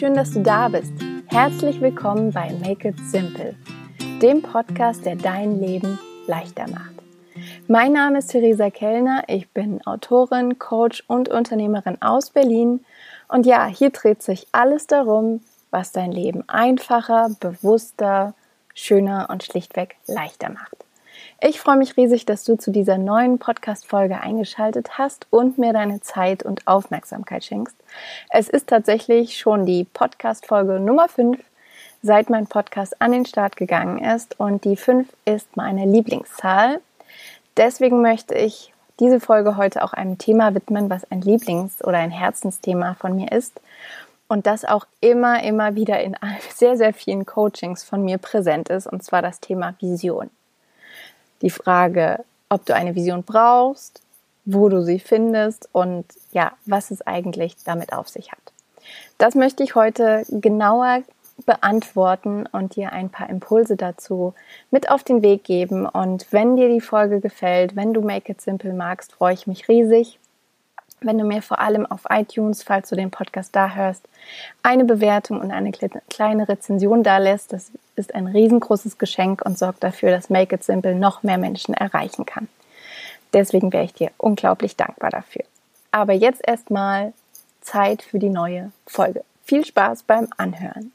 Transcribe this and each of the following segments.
schön, dass du da bist. Herzlich willkommen bei Make It Simple, dem Podcast, der dein Leben leichter macht. Mein Name ist Theresa Kellner, ich bin Autorin, Coach und Unternehmerin aus Berlin. Und ja, hier dreht sich alles darum, was dein Leben einfacher, bewusster, schöner und schlichtweg leichter macht. Ich freue mich riesig, dass du zu dieser neuen Podcast-Folge eingeschaltet hast und mir deine Zeit und Aufmerksamkeit schenkst. Es ist tatsächlich schon die Podcast-Folge Nummer 5, seit mein Podcast an den Start gegangen ist und die 5 ist meine Lieblingszahl. Deswegen möchte ich diese Folge heute auch einem Thema widmen, was ein Lieblings- oder ein Herzensthema von mir ist und das auch immer, immer wieder in sehr, sehr vielen Coachings von mir präsent ist, und zwar das Thema Vision die Frage, ob du eine Vision brauchst, wo du sie findest und ja, was es eigentlich damit auf sich hat. Das möchte ich heute genauer beantworten und dir ein paar Impulse dazu mit auf den Weg geben. Und wenn dir die Folge gefällt, wenn du Make It Simple magst, freue ich mich riesig, wenn du mir vor allem auf iTunes, falls du den Podcast da hörst, eine Bewertung und eine kleine Rezension da lässt. Das ist ein riesengroßes Geschenk und sorgt dafür, dass Make It Simple noch mehr Menschen erreichen kann. Deswegen wäre ich dir unglaublich dankbar dafür. Aber jetzt erstmal Zeit für die neue Folge. Viel Spaß beim Anhören.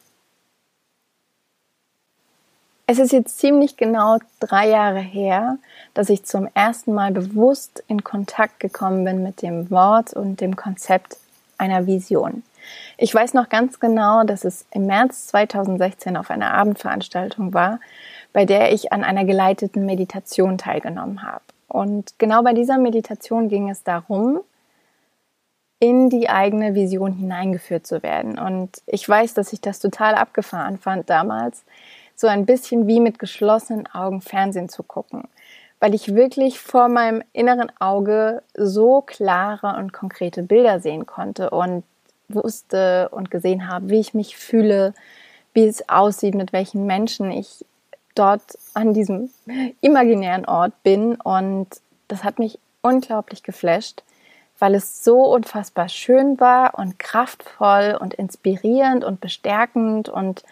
Es ist jetzt ziemlich genau drei Jahre her, dass ich zum ersten Mal bewusst in Kontakt gekommen bin mit dem Wort und dem Konzept einer Vision. Ich weiß noch ganz genau, dass es im März 2016 auf einer Abendveranstaltung war, bei der ich an einer geleiteten Meditation teilgenommen habe. Und genau bei dieser Meditation ging es darum, in die eigene Vision hineingeführt zu werden. Und ich weiß, dass ich das total abgefahren fand damals, so ein bisschen wie mit geschlossenen Augen Fernsehen zu gucken, weil ich wirklich vor meinem inneren Auge so klare und konkrete Bilder sehen konnte und wusste und gesehen habe, wie ich mich fühle, wie es aussieht, mit welchen Menschen ich dort an diesem imaginären Ort bin. Und das hat mich unglaublich geflasht, weil es so unfassbar schön war und kraftvoll und inspirierend und bestärkend und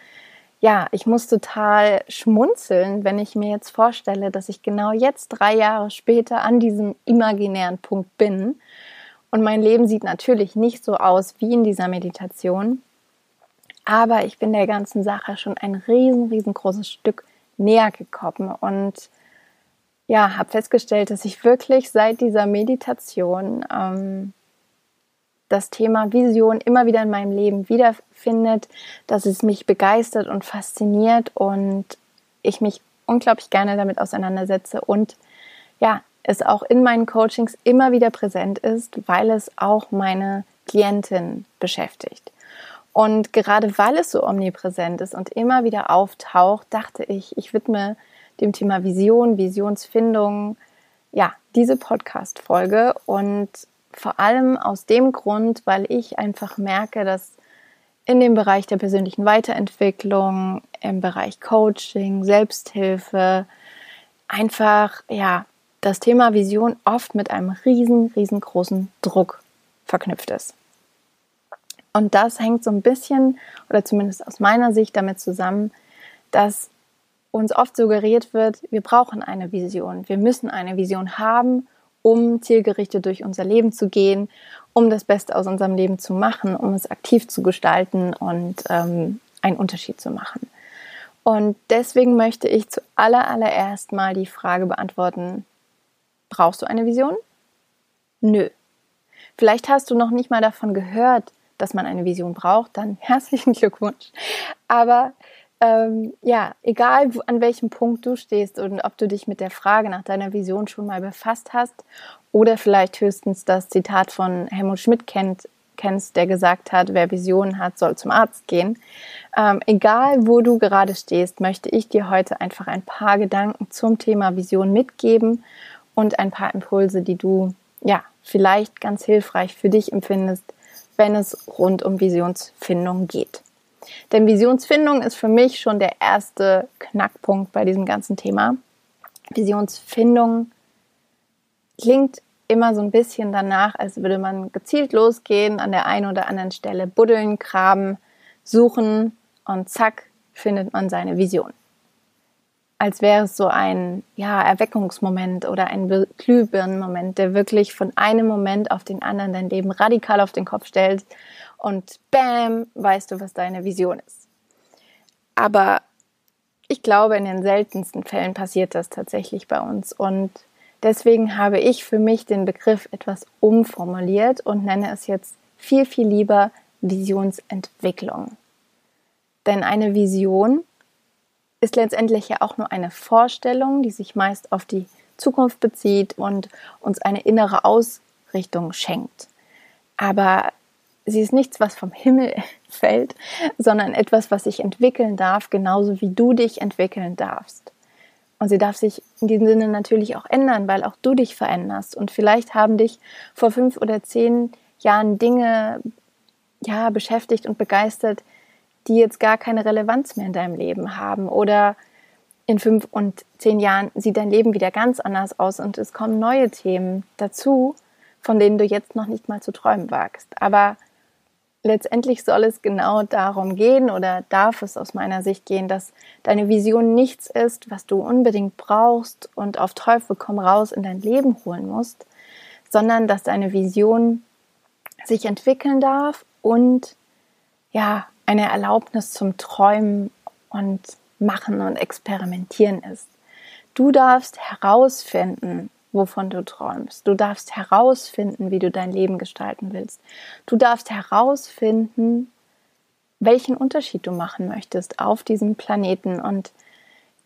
ja, ich muss total schmunzeln, wenn ich mir jetzt vorstelle, dass ich genau jetzt drei Jahre später an diesem imaginären Punkt bin. Und mein Leben sieht natürlich nicht so aus wie in dieser Meditation. Aber ich bin der ganzen Sache schon ein riesen, riesengroßes Stück näher gekommen und ja, habe festgestellt, dass ich wirklich seit dieser Meditation ähm, das Thema Vision immer wieder in meinem Leben wiederfindet, dass es mich begeistert und fasziniert und ich mich unglaublich gerne damit auseinandersetze und ja, es auch in meinen Coachings immer wieder präsent ist, weil es auch meine Klientin beschäftigt. Und gerade weil es so omnipräsent ist und immer wieder auftaucht, dachte ich, ich widme dem Thema Vision, Visionsfindung, ja, diese Podcast-Folge und vor allem aus dem Grund, weil ich einfach merke, dass in dem Bereich der persönlichen Weiterentwicklung, im Bereich Coaching, Selbsthilfe, einfach, ja, das Thema Vision oft mit einem riesen, riesengroßen Druck verknüpft ist. Und das hängt so ein bisschen, oder zumindest aus meiner Sicht, damit zusammen, dass uns oft suggeriert wird, wir brauchen eine Vision. Wir müssen eine Vision haben, um zielgerichtet durch unser Leben zu gehen, um das Beste aus unserem Leben zu machen, um es aktiv zu gestalten und ähm, einen Unterschied zu machen. Und deswegen möchte ich zu allererst mal die Frage beantworten, brauchst du eine Vision? Nö. Vielleicht hast du noch nicht mal davon gehört, dass man eine Vision braucht, dann herzlichen Glückwunsch. Aber ähm, ja, egal an welchem Punkt du stehst und ob du dich mit der Frage nach deiner Vision schon mal befasst hast oder vielleicht höchstens das Zitat von Helmut Schmidt kennt, kennst, der gesagt hat, wer Visionen hat, soll zum Arzt gehen. Ähm, egal, wo du gerade stehst, möchte ich dir heute einfach ein paar Gedanken zum Thema Vision mitgeben und ein paar Impulse, die du ja vielleicht ganz hilfreich für dich empfindest, wenn es rund um Visionsfindung geht. Denn Visionsfindung ist für mich schon der erste Knackpunkt bei diesem ganzen Thema. Visionsfindung klingt immer so ein bisschen danach, als würde man gezielt losgehen, an der einen oder anderen Stelle buddeln, graben, suchen und zack, findet man seine Vision. Als wäre es so ein ja, Erweckungsmoment oder ein Glühbirnenmoment, der wirklich von einem Moment auf den anderen dein Leben radikal auf den Kopf stellt und bam, weißt du, was deine Vision ist. Aber ich glaube, in den seltensten Fällen passiert das tatsächlich bei uns und deswegen habe ich für mich den Begriff etwas umformuliert und nenne es jetzt viel, viel lieber Visionsentwicklung. Denn eine Vision ist letztendlich ja auch nur eine Vorstellung, die sich meist auf die Zukunft bezieht und uns eine innere Ausrichtung schenkt. Aber sie ist nichts, was vom Himmel fällt, sondern etwas, was sich entwickeln darf, genauso wie du dich entwickeln darfst. Und sie darf sich in diesem Sinne natürlich auch ändern, weil auch du dich veränderst. Und vielleicht haben dich vor fünf oder zehn Jahren Dinge ja, beschäftigt und begeistert, die jetzt gar keine Relevanz mehr in deinem Leben haben. Oder in fünf und zehn Jahren sieht dein Leben wieder ganz anders aus und es kommen neue Themen dazu, von denen du jetzt noch nicht mal zu träumen wagst. Aber letztendlich soll es genau darum gehen oder darf es aus meiner Sicht gehen, dass deine Vision nichts ist, was du unbedingt brauchst und auf Teufel komm raus in dein Leben holen musst, sondern dass deine Vision sich entwickeln darf und ja, eine Erlaubnis zum Träumen und Machen und Experimentieren ist. Du darfst herausfinden, wovon du träumst. Du darfst herausfinden, wie du dein Leben gestalten willst. Du darfst herausfinden, welchen Unterschied du machen möchtest auf diesem Planeten. Und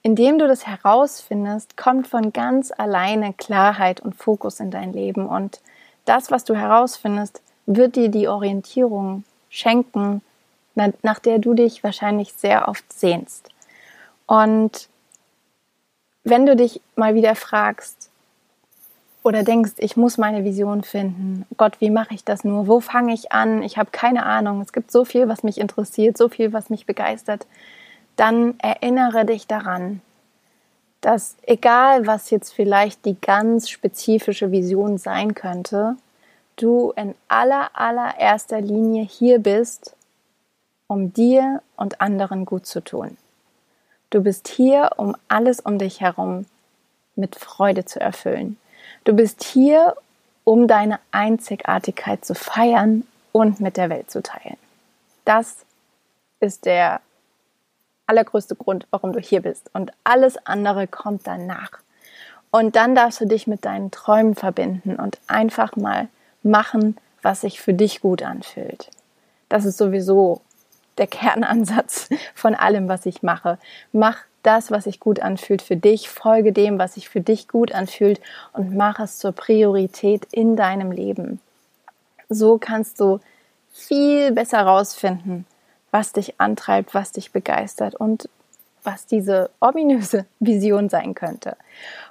indem du das herausfindest, kommt von ganz alleine Klarheit und Fokus in dein Leben. Und das, was du herausfindest, wird dir die Orientierung schenken, nach der du dich wahrscheinlich sehr oft sehnst. Und wenn du dich mal wieder fragst oder denkst, ich muss meine Vision finden, Gott, wie mache ich das nur? Wo fange ich an? Ich habe keine Ahnung. Es gibt so viel, was mich interessiert, so viel, was mich begeistert. Dann erinnere dich daran, dass egal was jetzt vielleicht die ganz spezifische Vision sein könnte, du in aller allererster Linie hier bist, um dir und anderen gut zu tun. Du bist hier, um alles um dich herum mit Freude zu erfüllen. Du bist hier, um deine Einzigartigkeit zu feiern und mit der Welt zu teilen. Das ist der allergrößte Grund, warum du hier bist. Und alles andere kommt danach. Und dann darfst du dich mit deinen Träumen verbinden und einfach mal machen, was sich für dich gut anfühlt. Das ist sowieso der Kernansatz von allem, was ich mache. Mach das, was sich gut anfühlt für dich, folge dem, was sich für dich gut anfühlt und mach es zur Priorität in deinem Leben. So kannst du viel besser herausfinden, was dich antreibt, was dich begeistert und was diese ominöse Vision sein könnte.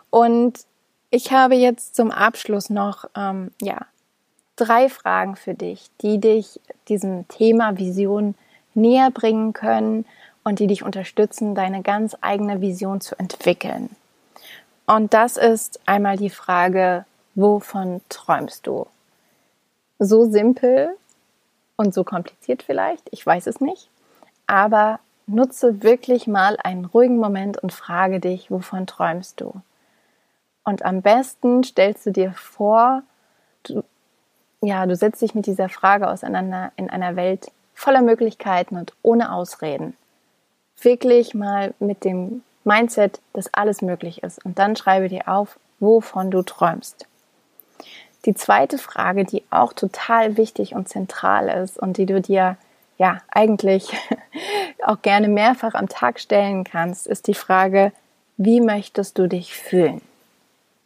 Und ich habe jetzt zum Abschluss noch ähm, ja drei Fragen für dich, die dich diesem Thema Vision näher bringen können und die dich unterstützen, deine ganz eigene Vision zu entwickeln. Und das ist einmal die Frage, wovon träumst du? So simpel und so kompliziert vielleicht, ich weiß es nicht, aber nutze wirklich mal einen ruhigen Moment und frage dich, wovon träumst du? Und am besten stellst du dir vor, du, ja, du setzt dich mit dieser Frage auseinander in einer Welt, voller Möglichkeiten und ohne Ausreden. Wirklich mal mit dem Mindset, dass alles möglich ist. Und dann schreibe dir auf, wovon du träumst. Die zweite Frage, die auch total wichtig und zentral ist und die du dir ja eigentlich auch gerne mehrfach am Tag stellen kannst, ist die Frage, wie möchtest du dich fühlen?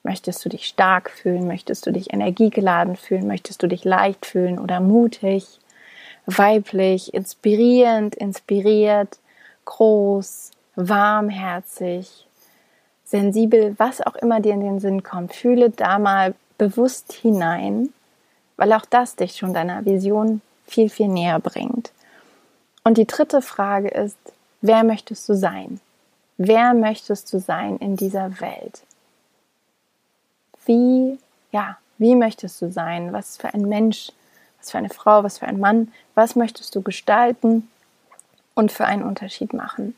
Möchtest du dich stark fühlen? Möchtest du dich energiegeladen fühlen? Möchtest du dich leicht fühlen oder mutig? Weiblich, inspirierend, inspiriert, groß, warmherzig, sensibel, was auch immer dir in den Sinn kommt. Fühle da mal bewusst hinein, weil auch das dich schon deiner Vision viel, viel näher bringt. Und die dritte Frage ist, wer möchtest du sein? Wer möchtest du sein in dieser Welt? Wie, ja, wie möchtest du sein? Was für ein Mensch was für eine Frau, was für ein Mann, was möchtest du gestalten, und für einen Unterschied machen.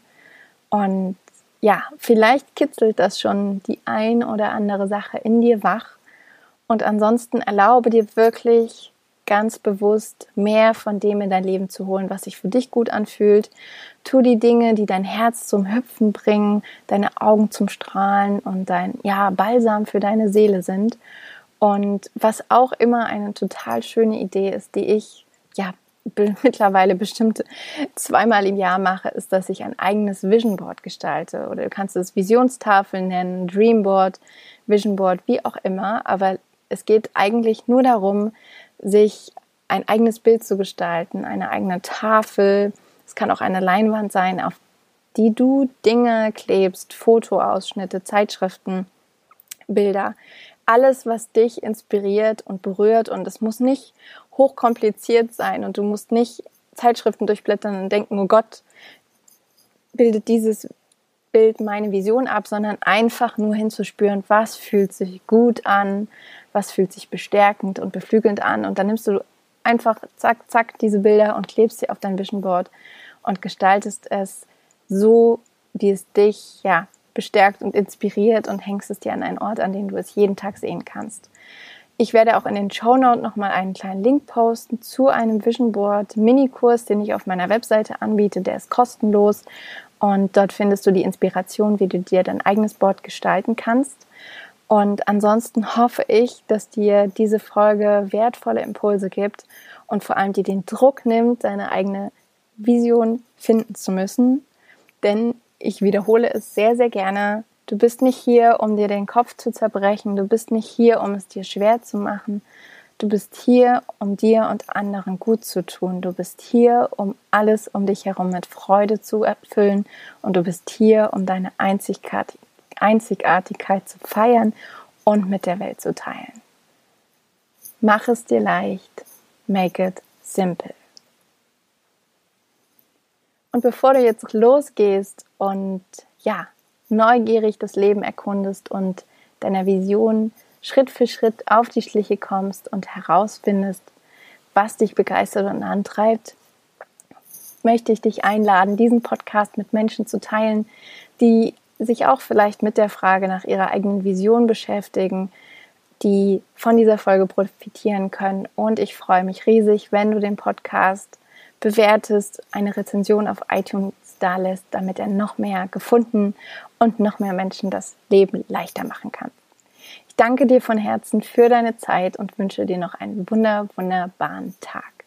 Und ja, vielleicht kitzelt das schon die ein oder andere Sache in dir wach. Und ansonsten erlaube dir wirklich ganz bewusst mehr von dem in dein Leben zu holen, was sich für dich gut anfühlt. Tu die Dinge, die dein Herz zum Hüpfen bringen, deine Augen zum Strahlen und dein ja Balsam für deine Seele sind. Und was auch immer eine total schöne Idee ist, die ich ja mittlerweile bestimmt zweimal im Jahr mache, ist, dass ich ein eigenes Vision Board gestalte. Oder du kannst es Visionstafel nennen, Dreamboard, Vision Board, wie auch immer. Aber es geht eigentlich nur darum, sich ein eigenes Bild zu gestalten, eine eigene Tafel. Es kann auch eine Leinwand sein, auf die du Dinge klebst, Fotoausschnitte, Zeitschriften, Bilder. Alles, was dich inspiriert und berührt. Und es muss nicht hochkompliziert sein und du musst nicht Zeitschriften durchblättern und denken, oh Gott, bildet dieses Bild meine Vision ab, sondern einfach nur hinzuspüren, was fühlt sich gut an, was fühlt sich bestärkend und beflügelnd an. Und dann nimmst du einfach zack, zack diese Bilder und klebst sie auf dein Vision Board und gestaltest es so, wie es dich ja bestärkt und inspiriert und hängst es dir an einen Ort, an den du es jeden Tag sehen kannst. Ich werde auch in den Show Notes nochmal einen kleinen Link posten zu einem Vision Board Minikurs, den ich auf meiner Webseite anbiete. Der ist kostenlos und dort findest du die Inspiration, wie du dir dein eigenes Board gestalten kannst. Und ansonsten hoffe ich, dass dir diese Folge wertvolle Impulse gibt und vor allem dir den Druck nimmt, deine eigene Vision finden zu müssen. Denn ich wiederhole es sehr, sehr gerne. Du bist nicht hier, um dir den Kopf zu zerbrechen. Du bist nicht hier, um es dir schwer zu machen. Du bist hier, um dir und anderen gut zu tun. Du bist hier, um alles um dich herum mit Freude zu erfüllen. Und du bist hier, um deine Einzigartigkeit zu feiern und mit der Welt zu teilen. Mach es dir leicht. Make it simple. Und bevor du jetzt losgehst und ja, neugierig das Leben erkundest und deiner Vision Schritt für Schritt auf die Schliche kommst und herausfindest, was dich begeistert und antreibt, möchte ich dich einladen, diesen Podcast mit Menschen zu teilen, die sich auch vielleicht mit der Frage nach ihrer eigenen Vision beschäftigen, die von dieser Folge profitieren können. Und ich freue mich riesig, wenn du den Podcast bewertest, eine Rezension auf iTunes da lässt, damit er noch mehr gefunden und noch mehr Menschen das Leben leichter machen kann. Ich danke dir von Herzen für deine Zeit und wünsche dir noch einen wunder, wunderbaren Tag.